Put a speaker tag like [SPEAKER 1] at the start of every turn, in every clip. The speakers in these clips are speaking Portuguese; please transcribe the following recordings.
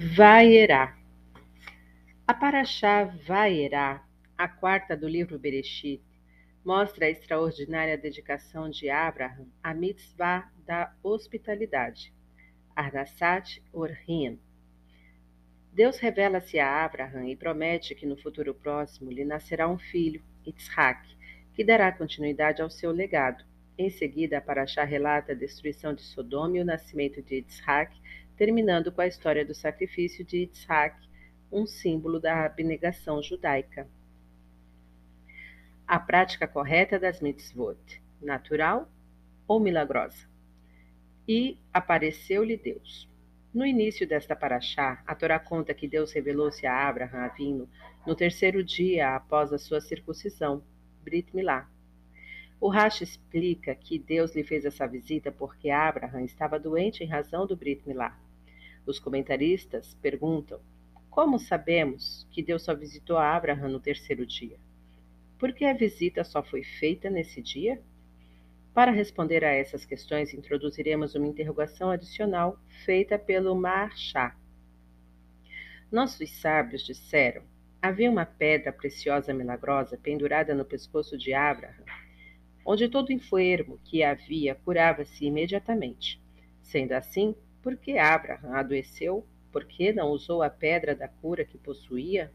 [SPEAKER 1] Vaierá. A Paraxá Vaierá, a quarta do livro Bereshit, mostra a extraordinária dedicação de Abraham à mitzvah da hospitalidade, Arnasat Orhin. Deus revela-se a Abraham e promete que no futuro próximo lhe nascerá um filho, Yitzhak, que dará continuidade ao seu legado. Em seguida, a Paraxá relata a destruição de Sodoma e o nascimento de Yitzhak, terminando com a história do sacrifício de Yitzhak, um símbolo da abnegação judaica. A prática correta das mitzvot, natural ou milagrosa? E apareceu-lhe Deus. No início desta paraxá, a Torá conta que Deus revelou-se a Abraham Avino no terceiro dia após a sua circuncisão, Brit Milá. O Rashi explica que Deus lhe fez essa visita porque Abraham estava doente em razão do Brit Milá. Os comentaristas perguntam: como sabemos que Deus só visitou a Abraham no terceiro dia? Por que a visita só foi feita nesse dia? Para responder a essas questões, introduziremos uma interrogação adicional feita pelo Marchá. Nossos sábios disseram: havia uma pedra preciosa milagrosa pendurada no pescoço de Abraham, onde todo enfermo que havia curava-se imediatamente. Sendo assim, por que Abraham adoeceu? Por que não usou a pedra da cura que possuía?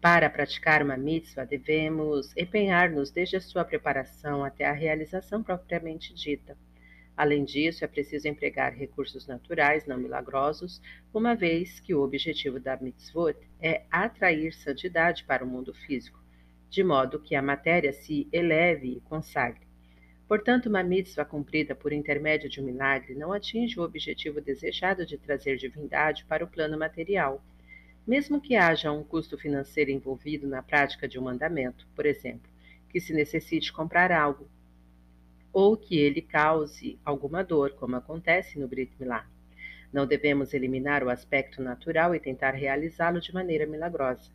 [SPEAKER 1] Para praticar uma mitzvah, devemos empenhar-nos desde a sua preparação até a realização propriamente dita. Além disso, é preciso empregar recursos naturais, não milagrosos, uma vez que o objetivo da mitzvot é atrair santidade para o mundo físico, de modo que a matéria se eleve e consagre. Portanto, uma mitzvah cumprida por intermédio de um milagre não atinge o objetivo desejado de trazer divindade para o plano material. Mesmo que haja um custo financeiro envolvido na prática de um mandamento, por exemplo, que se necessite comprar algo, ou que ele cause alguma dor, como acontece no Brit Milá. Não devemos eliminar o aspecto natural e tentar realizá-lo de maneira milagrosa.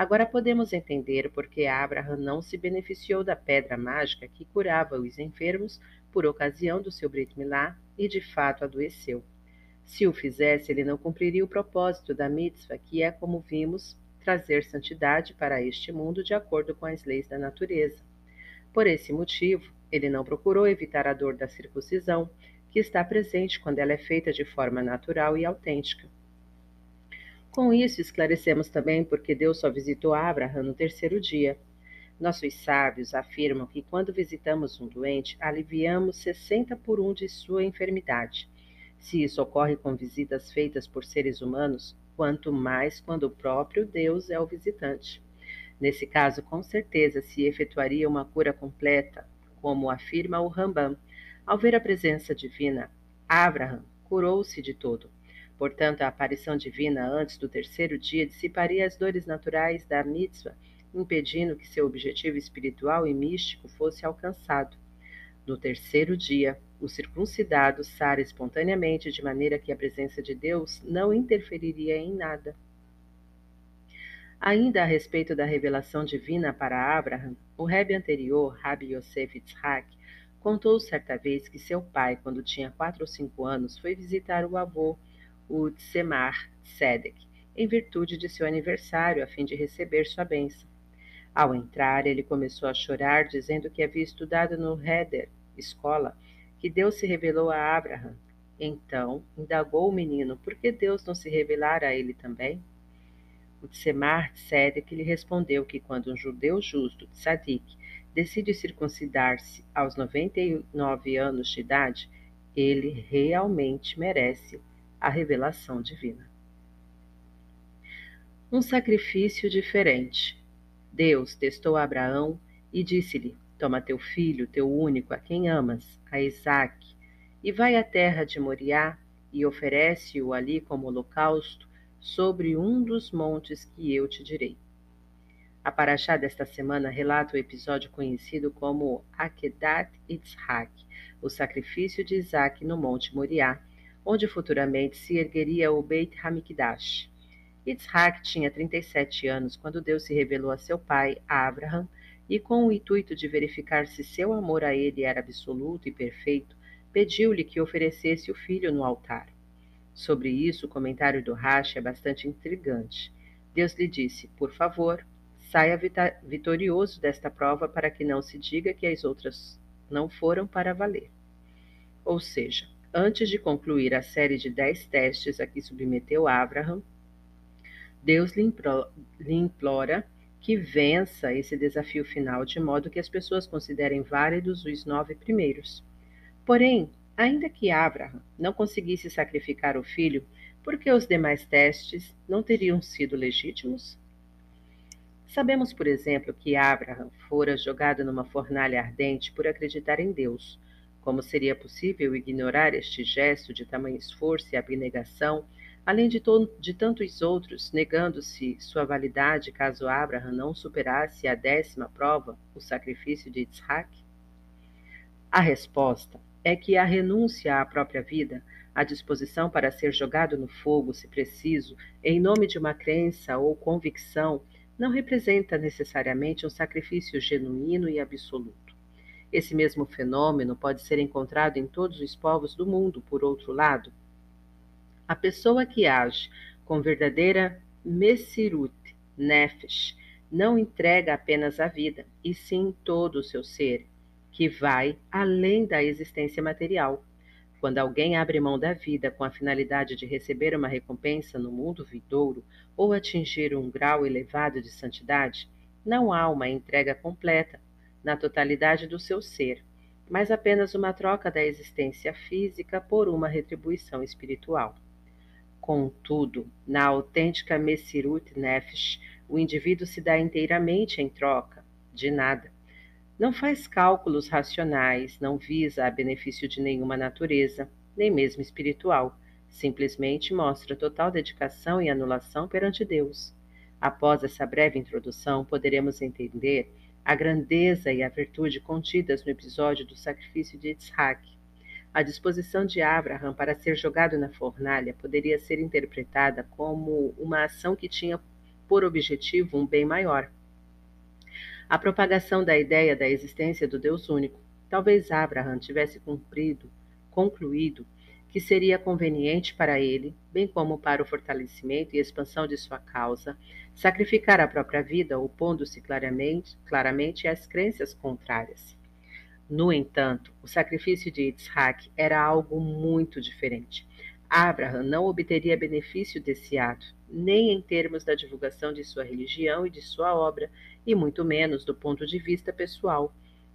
[SPEAKER 1] Agora podemos entender por que Abraham não se beneficiou da pedra mágica que curava os enfermos por ocasião do seu Brit Milá e de fato adoeceu. Se o fizesse, ele não cumpriria o propósito da mitzvah, que é, como vimos, trazer santidade para este mundo de acordo com as leis da natureza. Por esse motivo, ele não procurou evitar a dor da circuncisão, que está presente quando ela é feita de forma natural e autêntica. Com isso, esclarecemos também porque Deus só visitou Abraão no terceiro dia. Nossos sábios afirmam que quando visitamos um doente, aliviamos 60 por um de sua enfermidade. Se isso ocorre com visitas feitas por seres humanos, quanto mais quando o próprio Deus é o visitante. Nesse caso, com certeza se efetuaria uma cura completa, como afirma o Rambam. Ao ver a presença divina, Abraham curou-se de todo. Portanto, a aparição divina antes do terceiro dia dissiparia as dores naturais da mitzvah, impedindo que seu objetivo espiritual e místico fosse alcançado. No terceiro dia, o circuncidado sara espontaneamente, de maneira que a presença de Deus não interferiria em nada. Ainda a respeito da revelação divina para Abraham, o rebe anterior, Rabi Yosef Yitzhak, contou certa vez que seu pai, quando tinha quatro ou cinco anos, foi visitar o avô o Tsemar Sedek, em virtude de seu aniversário, a fim de receber sua bênção. Ao entrar, ele começou a chorar, dizendo que havia estudado no Heder, escola, que Deus se revelou a Abraham. Então, indagou o menino por que Deus não se revelara a ele também? O Tsemar Sedek lhe respondeu que quando um judeu justo, tzadik, decide circuncidar-se aos 99 anos de idade, ele realmente merece a revelação divina. Um sacrifício diferente. Deus testou Abraão e disse-lhe: Toma teu filho, teu único, a quem amas, a Isaque, e vai à terra de Moriá e oferece-o ali como holocausto sobre um dos montes que eu te direi. A paraxá desta semana relata o episódio conhecido como Akedat Yitzhak, o sacrifício de Isaac no Monte Moriá, onde futuramente se ergueria o Beit Hamikdash. Yitzhak tinha 37 anos quando Deus se revelou a seu pai, Abraham, e com o intuito de verificar se seu amor a ele era absoluto e perfeito, pediu-lhe que oferecesse o filho no altar. Sobre isso, o comentário do Rashi é bastante intrigante. Deus lhe disse: Por favor, saia vitorioso desta prova para que não se diga que as outras não foram para valer. Ou seja, antes de concluir a série de dez testes a que submeteu Abraham, Deus lhe implora que vença esse desafio final de modo que as pessoas considerem válidos os nove primeiros. Porém, ainda que Abraham não conseguisse sacrificar o filho, por que os demais testes não teriam sido legítimos? Sabemos, por exemplo, que Abraham fora jogado numa fornalha ardente por acreditar em Deus. Como seria possível ignorar este gesto de tamanho esforço e abnegação, além de, de tantos outros, negando-se sua validade caso Abraham não superasse a décima prova, o sacrifício de Isaac? A resposta é que a renúncia à própria vida, a disposição para ser jogado no fogo, se preciso, em nome de uma crença ou convicção, não representa necessariamente um sacrifício genuíno e absoluto. Esse mesmo fenômeno pode ser encontrado em todos os povos do mundo, por outro lado. A pessoa que age com verdadeira Messirut Nefesh não entrega apenas a vida, e sim todo o seu ser, que vai além da existência material. Quando alguém abre mão da vida com a finalidade de receber uma recompensa no mundo vindouro ou atingir um grau elevado de santidade, não há uma entrega completa, na totalidade do seu ser, mas apenas uma troca da existência física por uma retribuição espiritual. Contudo, na autêntica Messirut Nefesh, o indivíduo se dá inteiramente em troca de nada não faz cálculos racionais, não visa a benefício de nenhuma natureza, nem mesmo espiritual. Simplesmente mostra total dedicação e anulação perante Deus. Após essa breve introdução, poderemos entender a grandeza e a virtude contidas no episódio do sacrifício de Isaac. A disposição de Abraham para ser jogado na fornalha poderia ser interpretada como uma ação que tinha por objetivo um bem maior a propagação da ideia da existência do Deus único. Talvez Abraham tivesse cumprido, concluído que seria conveniente para ele, bem como para o fortalecimento e expansão de sua causa, sacrificar a própria vida, opondo-se claramente, claramente às crenças contrárias. No entanto, o sacrifício de Isaac era algo muito diferente. Abraham não obteria benefício desse ato, nem em termos da divulgação de sua religião e de sua obra, e muito menos do ponto de vista pessoal.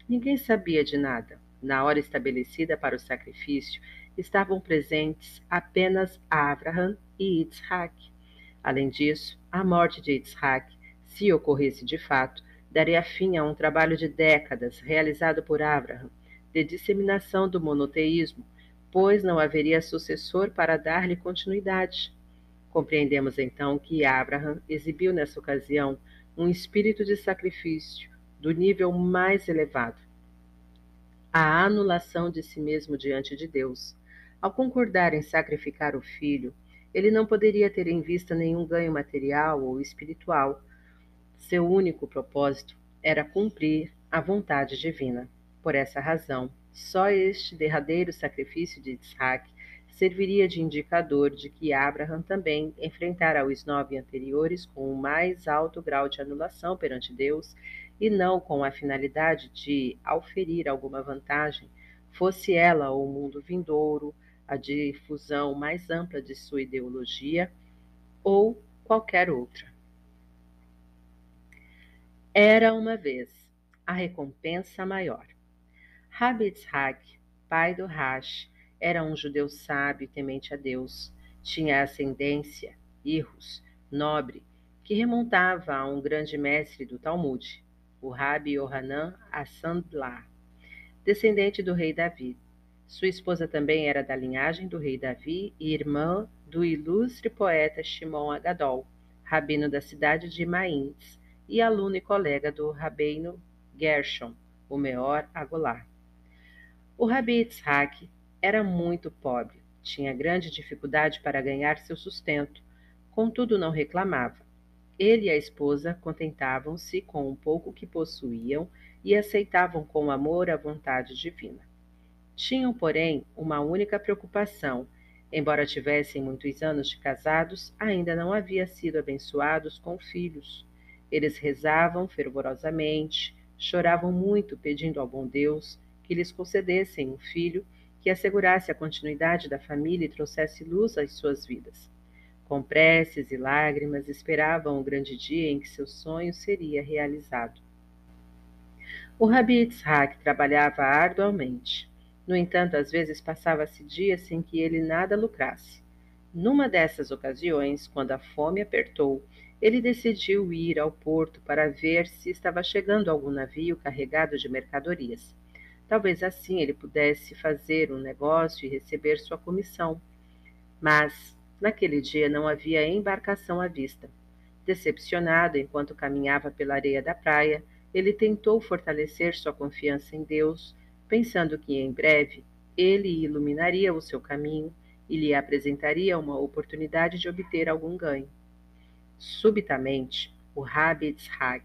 [SPEAKER 1] Ninguém sabia de nada. Na hora estabelecida para o sacrifício, estavam presentes apenas Abraham e Isaac. Além disso, a morte de Isaac, se ocorresse de fato, daria fim a um trabalho de décadas realizado por Abraham de disseminação do monoteísmo, pois não haveria sucessor para dar-lhe continuidade. Compreendemos então que Abraham exibiu nessa ocasião um espírito de sacrifício do nível mais elevado. A anulação de si mesmo diante de Deus. Ao concordar em sacrificar o filho, ele não poderia ter em vista nenhum ganho material ou espiritual. Seu único propósito era cumprir a vontade divina. Por essa razão, só este derradeiro sacrifício de Isaac serviria de indicador de que Abraham também enfrentara os nove anteriores com o mais alto grau de anulação perante Deus e não com a finalidade de auferir alguma vantagem, fosse ela o mundo vindouro, a difusão mais ampla de sua ideologia ou qualquer outra. Era uma vez a recompensa maior. Rabi Itzhak, pai do Rash, era um judeu sábio e temente a Deus. Tinha ascendência, irros, nobre, que remontava a um grande mestre do Talmud, o Rabi Yohanan Assandlar, descendente do rei Davi. Sua esposa também era da linhagem do rei Davi e irmã do ilustre poeta Shimon Agadol, rabino da cidade de Maíns, e aluno e colega do rabino Gershon, o Meor Agolar. O Rabi Yitzhak era muito pobre, tinha grande dificuldade para ganhar seu sustento, contudo não reclamava. Ele e a esposa contentavam-se com o pouco que possuíam e aceitavam com amor a vontade divina. Tinham, porém, uma única preocupação: Embora tivessem muitos anos de casados, ainda não haviam sido abençoados com filhos. Eles rezavam fervorosamente, choravam muito pedindo ao bom Deus que lhes concedessem um filho que assegurasse a continuidade da família e trouxesse luz às suas vidas. Com preces e lágrimas, esperavam o grande dia em que seu sonho seria realizado. O Rabi Yitzhak trabalhava arduamente. No entanto, às vezes passava-se dias sem que ele nada lucrasse. Numa dessas ocasiões, quando a fome apertou, ele decidiu ir ao porto para ver se estava chegando algum navio carregado de mercadorias. Talvez assim ele pudesse fazer um negócio e receber sua comissão. Mas, naquele dia, não havia embarcação à vista. Decepcionado enquanto caminhava pela areia da praia, ele tentou fortalecer sua confiança em Deus pensando que em breve ele iluminaria o seu caminho e lhe apresentaria uma oportunidade de obter algum ganho. Subitamente, o Rabi Yitzhak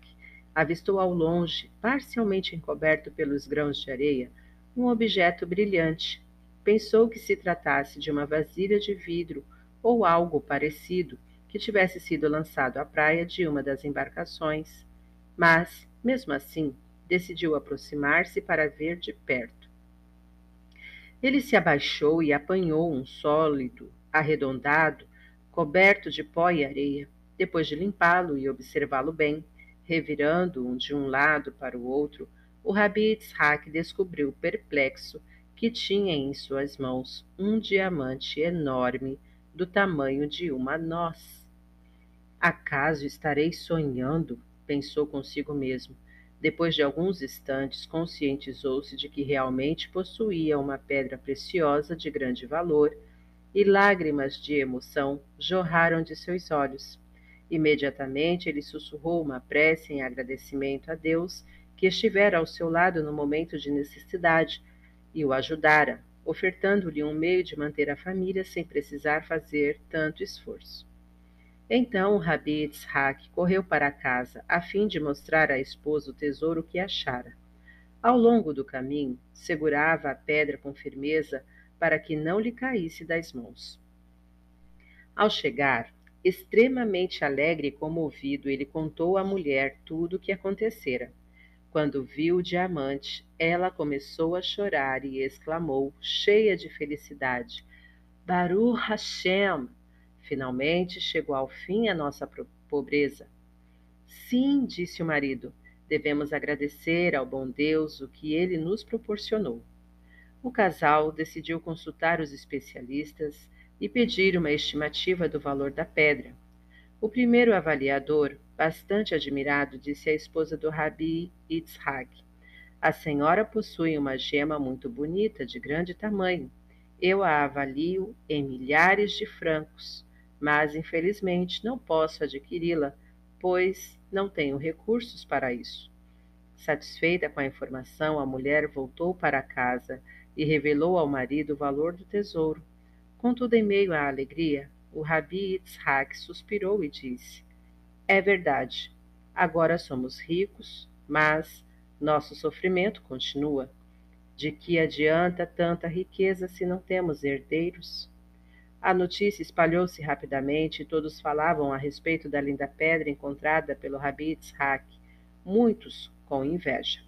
[SPEAKER 1] avistou ao longe, parcialmente encoberto pelos grãos de areia, um objeto brilhante. Pensou que se tratasse de uma vasilha de vidro ou algo parecido que tivesse sido lançado à praia de uma das embarcações. Mas, mesmo assim, decidiu aproximar-se para ver de perto. Ele se abaixou e apanhou um sólido, arredondado, coberto de pó e areia. Depois de limpá-lo e observá-lo bem, revirando-o de um lado para o outro, o Rabi Yitzhak descobriu perplexo que tinha em suas mãos um diamante enorme do tamanho de uma noz. Acaso estarei sonhando? pensou consigo mesmo. Depois de alguns instantes, conscientizou-se de que realmente possuía uma pedra preciosa de grande valor e lágrimas de emoção jorraram de seus olhos. Imediatamente ele sussurrou uma prece em agradecimento a Deus que estivera ao seu lado no momento de necessidade e o ajudara, ofertando-lhe um meio de manter a família sem precisar fazer tanto esforço. Então Rabi Yitzhak correu para casa, a fim de mostrar à esposa o tesouro que achara. Ao longo do caminho, segurava a pedra com firmeza para que não lhe caísse das mãos. Ao chegar, extremamente alegre e comovido, ele contou à mulher tudo o que acontecera. Quando viu o diamante, ela começou a chorar e exclamou, cheia de felicidade: Baruch Hashem! Finalmente chegou ao fim a nossa pobreza. Sim, disse o marido, devemos agradecer ao bom Deus o que ele nos proporcionou. O casal decidiu consultar os especialistas e pedir uma estimativa do valor da pedra. O primeiro avaliador, bastante admirado, disse à esposa do Rabi Yitzhak: A senhora possui uma gema muito bonita, de grande tamanho. Eu a avalio em milhares de francos mas infelizmente não posso adquiri-la, pois não tenho recursos para isso. Satisfeita com a informação, a mulher voltou para casa e revelou ao marido o valor do tesouro. Contudo, em meio à alegria, o Rabi Yitzhak suspirou e disse: É verdade, agora somos ricos, mas nosso sofrimento continua. De que adianta tanta riqueza se não temos herdeiros? A notícia espalhou-se rapidamente e todos falavam a respeito da linda pedra encontrada pelo Rabi Yitzhak, muitos com inveja.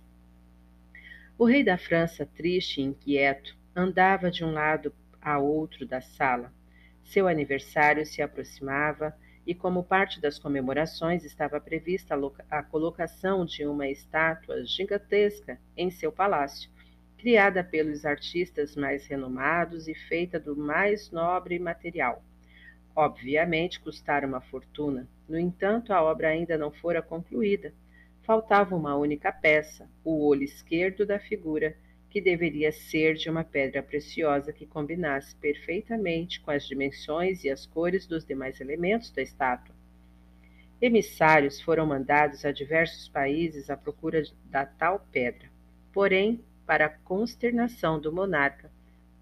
[SPEAKER 1] O rei da França, triste e inquieto, andava de um lado a outro da sala. Seu aniversário se aproximava e, como parte das comemorações, estava prevista a colocação de uma estátua gigantesca em seu palácio, criada pelos artistas mais renomados e feita do mais nobre material. Obviamente custara uma fortuna, no entanto, a obra ainda não fora concluída. Faltava uma única peça, o olho esquerdo da figura, que deveria ser de uma pedra preciosa que combinasse perfeitamente com as dimensões e as cores dos demais elementos da estátua. Emissários foram mandados a diversos países à procura da tal pedra. Porém, para a consternação do monarca,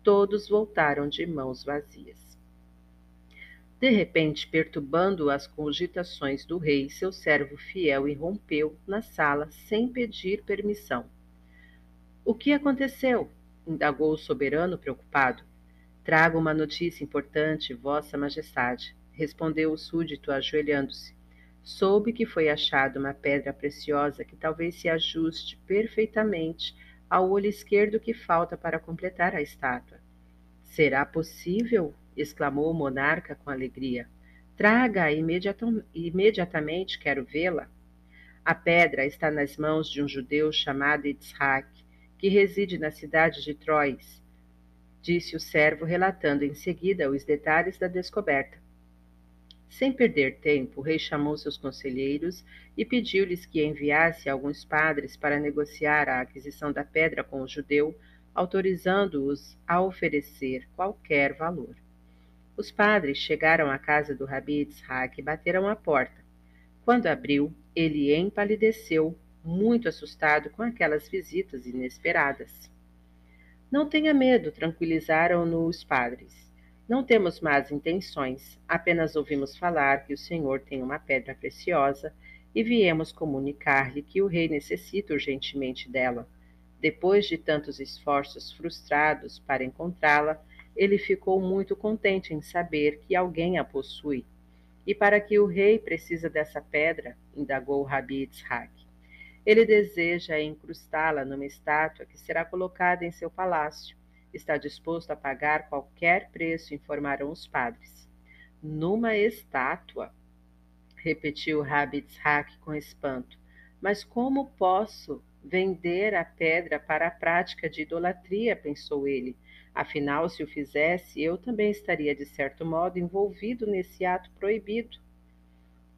[SPEAKER 1] todos voltaram de mãos vazias. De repente, perturbando as cogitações do rei, seu servo fiel irrompeu na sala sem pedir permissão. O que aconteceu? indagou o soberano preocupado. Trago uma notícia importante, Vossa Majestade, respondeu o súdito, ajoelhando-se. Soube que foi achada uma pedra preciosa que talvez se ajuste perfeitamente ao olho esquerdo que falta para completar a estátua. Será possível? exclamou o monarca com alegria. Traga imediatam, imediatamente, quero vê-la. A pedra está nas mãos de um judeu chamado Itzhak, que reside na cidade de Troyes, disse o servo, relatando em seguida os detalhes da descoberta. Sem perder tempo, o rei chamou seus conselheiros e pediu-lhes que enviasse alguns padres para negociar a aquisição da pedra com o judeu, autorizando-os a oferecer qualquer valor. Os padres chegaram à casa do Rabi Itzhak e bateram à porta. Quando abriu, ele empalideceu, muito assustado com aquelas visitas inesperadas. Não tenha medo, tranquilizaram-no os padres. Não temos más intenções, apenas ouvimos falar que o Senhor tem uma pedra preciosa e viemos comunicar-lhe que o rei necessita urgentemente dela. Depois de tantos esforços frustrados para encontrá-la, ele ficou muito contente em saber que alguém a possui. E para que o rei precisa dessa pedra? indagou Rabi Itzhak. Ele deseja incrustá-la numa estátua que será colocada em seu palácio. Está disposto a pagar qualquer preço, informaram os padres. Numa estátua? repetiu Rabi com espanto. Mas como posso vender a pedra para a prática de idolatria? pensou ele. Afinal, se o fizesse, eu também estaria, de certo modo, envolvido nesse ato proibido.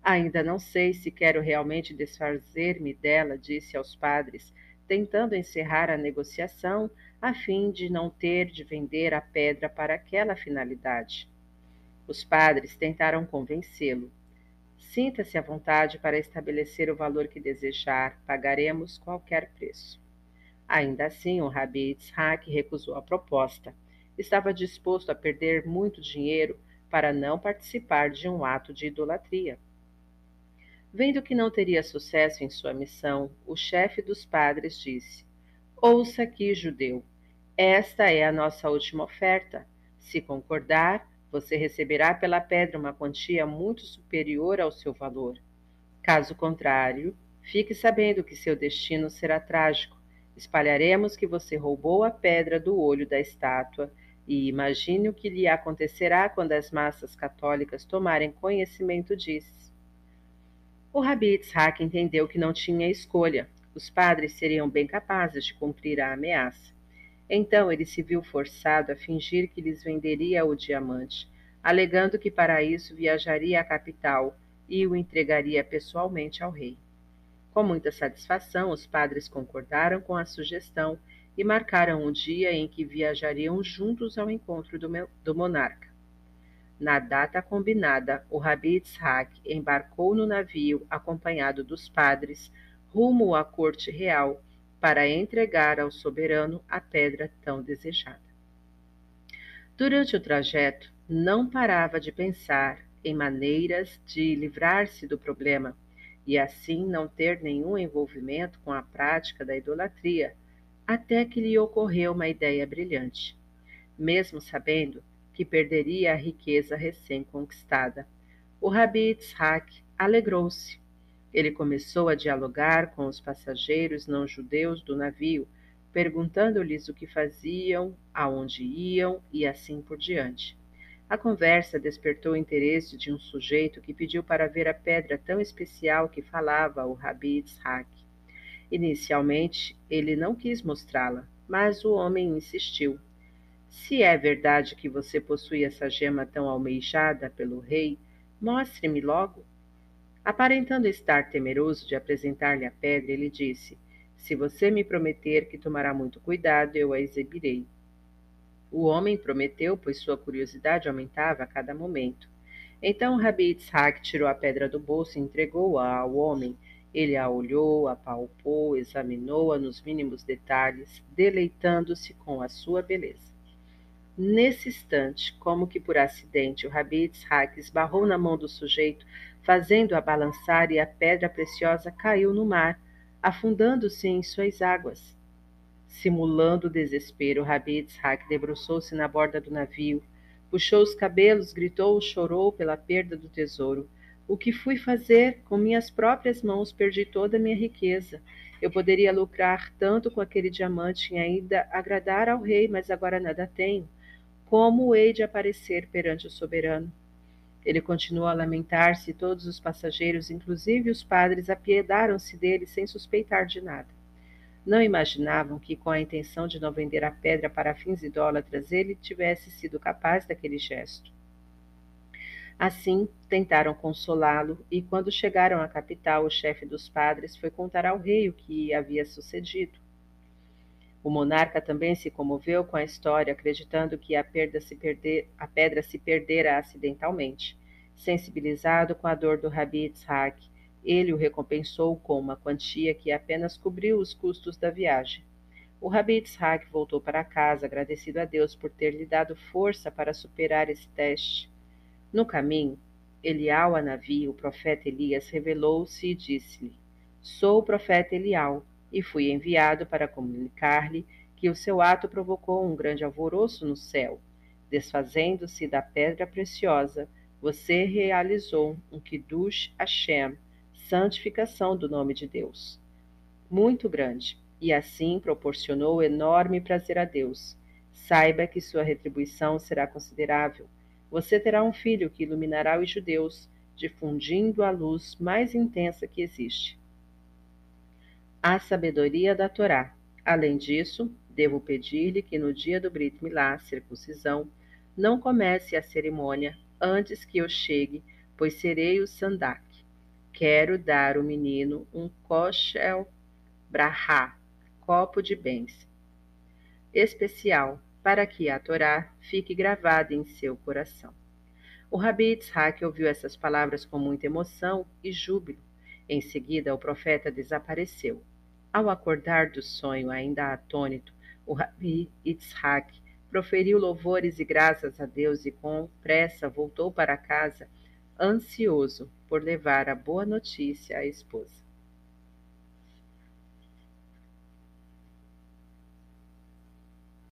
[SPEAKER 1] Ainda não sei se quero realmente desfazer-me dela, disse aos padres, tentando encerrar a negociação a fim de não ter de vender a pedra para aquela finalidade. Os padres tentaram convencê-lo. Sinta-se à vontade para estabelecer o valor que desejar, pagaremos qualquer preço. Ainda assim, o Rabi Itzhak recusou a proposta. Estava disposto a perder muito dinheiro para não participar de um ato de idolatria. Vendo que não teria sucesso em sua missão, o chefe dos padres disse: Ouça aqui, judeu, esta é a nossa última oferta. Se concordar, você receberá pela pedra uma quantia muito superior ao seu valor. Caso contrário, fique sabendo que seu destino será trágico. Espalharemos que você roubou a pedra do olho da estátua e imagine o que lhe acontecerá quando as massas católicas tomarem conhecimento disso. O Rabi Itzhak entendeu que não tinha escolha. Os padres seriam bem capazes de cumprir a ameaça. Então ele se viu forçado a fingir que lhes venderia o diamante, alegando que para isso viajaria à capital e o entregaria pessoalmente ao rei. Com muita satisfação, os padres concordaram com a sugestão e marcaram um dia em que viajariam juntos ao encontro do, do monarca. Na data combinada, o Rabi Itzhak embarcou no navio acompanhado dos padres rumo à corte real para entregar ao soberano a pedra tão desejada. Durante o trajeto, não parava de pensar em maneiras de livrar-se do problema e assim não ter nenhum envolvimento com a prática da idolatria, até que lhe ocorreu uma ideia brilhante. Mesmo sabendo que perderia a riqueza recém-conquistada, o Rabi Itzhak alegrou-se ele começou a dialogar com os passageiros não judeus do navio, perguntando-lhes o que faziam, aonde iam e assim por diante. A conversa despertou o interesse de um sujeito que pediu para ver a pedra tão especial que falava o Rabi Itzhak. Inicialmente, ele não quis mostrá-la, mas o homem insistiu. Se é verdade que você possui essa gema tão almejada pelo rei, mostre-me logo. Aparentando estar temeroso de apresentar-lhe a pedra, ele disse: Se você me prometer que tomará muito cuidado, eu a exibirei. O homem prometeu, pois sua curiosidade aumentava a cada momento. Então Rabi Itzhak tirou a pedra do bolso e entregou-a ao homem. Ele a olhou, apalpou, examinou-a nos mínimos detalhes, deleitando-se com a sua beleza. Nesse instante, como que por acidente, o Rabi Itzhak esbarrou na mão do sujeito, fazendo-a balançar, e a pedra preciosa caiu no mar, afundando-se em suas águas. Simulando desespero, Rabi Yitzhak debruçou-se na borda do navio, puxou os cabelos, gritou, chorou pela perda do tesouro. O que fui fazer? Com minhas próprias mãos perdi toda a minha riqueza. Eu poderia lucrar tanto com aquele diamante e ainda agradar ao rei, mas agora nada tenho. Como hei de aparecer perante o soberano? Ele continuou a lamentar-se e todos os passageiros, inclusive os padres, apiedaram-se dele sem suspeitar de nada. Não imaginavam que, com a intenção de não vender a pedra para fins idólatras, ele tivesse sido capaz daquele gesto. Assim, tentaram consolá-lo, e quando chegaram à capital, o chefe dos padres foi contar ao rei o que havia sucedido. O monarca também se comoveu com a história, acreditando que a, perder, a pedra se perdera acidentalmente. Sensibilizado com a dor do Rabi Yitzhak, ele o recompensou com uma quantia que apenas cobriu os custos da viagem. O Rabi Yitzhak voltou para casa, agradecido a Deus por ter lhe dado força para superar esse teste. No caminho, Elial a navio, o profeta Elias, revelou-se e disse-lhe: Sou o profeta Elial, e fui enviado para comunicar-lhe que o seu ato provocou um grande alvoroço no céu. Desfazendo-se da pedra preciosa, você realizou um Kiddush Hashem, santificação do nome de Deus. Muito grande, e assim proporcionou enorme prazer a Deus. Saiba que sua retribuição será considerável. Você terá um filho que iluminará os judeus, difundindo a luz mais intensa que existe. A sabedoria da Torá. Além disso, devo pedir-lhe que no dia do Brit Milá, circuncisão, não comece a cerimônia antes que eu chegue, pois serei o sandak. Quero dar ao menino um koshel brahá, copo de bens, especial, para que a Torá fique gravada em seu coração. O Rabi Yitzhak ouviu essas palavras com muita emoção e júbilo. Em seguida, o profeta desapareceu. Ao acordar do sonho, ainda atônito, o Rabi Yitzhak proferiu louvores e graças a Deus e com pressa voltou para casa ansioso por levar a boa notícia à esposa.